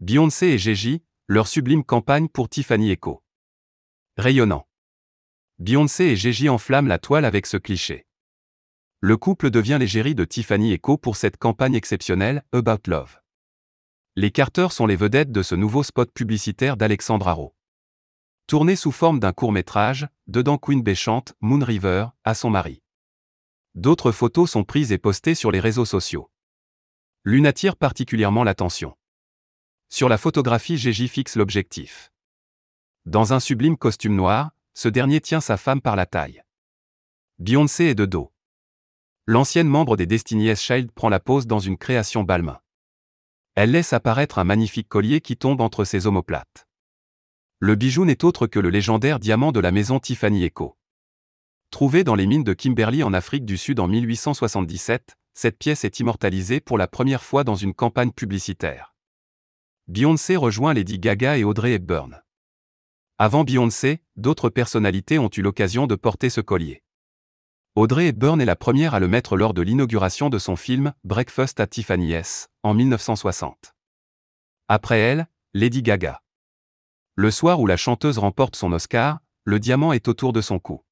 Beyoncé et Gigi, leur sublime campagne pour Tiffany Eco. Rayonnant. Beyoncé et Gigi enflamment la toile avec ce cliché. Le couple devient l'égérie de Tiffany Eco pour cette campagne exceptionnelle, About Love. Les Carter sont les vedettes de ce nouveau spot publicitaire d'Alexandre Haro. Tourné sous forme d'un court-métrage, dedans Queen Bey chante Moon River à son mari. D'autres photos sont prises et postées sur les réseaux sociaux. L'une attire particulièrement l'attention. Sur la photographie, Gigi fixe l'objectif. Dans un sublime costume noir, ce dernier tient sa femme par la taille. Beyoncé est de dos. L'ancienne membre des Destiny's Child prend la pose dans une création balmain. Elle laisse apparaître un magnifique collier qui tombe entre ses omoplates. Le bijou n'est autre que le légendaire diamant de la maison Tiffany Eco. Trouvé dans les mines de Kimberley en Afrique du Sud en 1877, cette pièce est immortalisée pour la première fois dans une campagne publicitaire. Beyoncé rejoint Lady Gaga et Audrey Hepburn. Avant Beyoncé, d'autres personnalités ont eu l'occasion de porter ce collier. Audrey Hepburn est la première à le mettre lors de l'inauguration de son film Breakfast at Tiffany's en 1960. Après elle, Lady Gaga. Le soir où la chanteuse remporte son Oscar, le diamant est autour de son cou.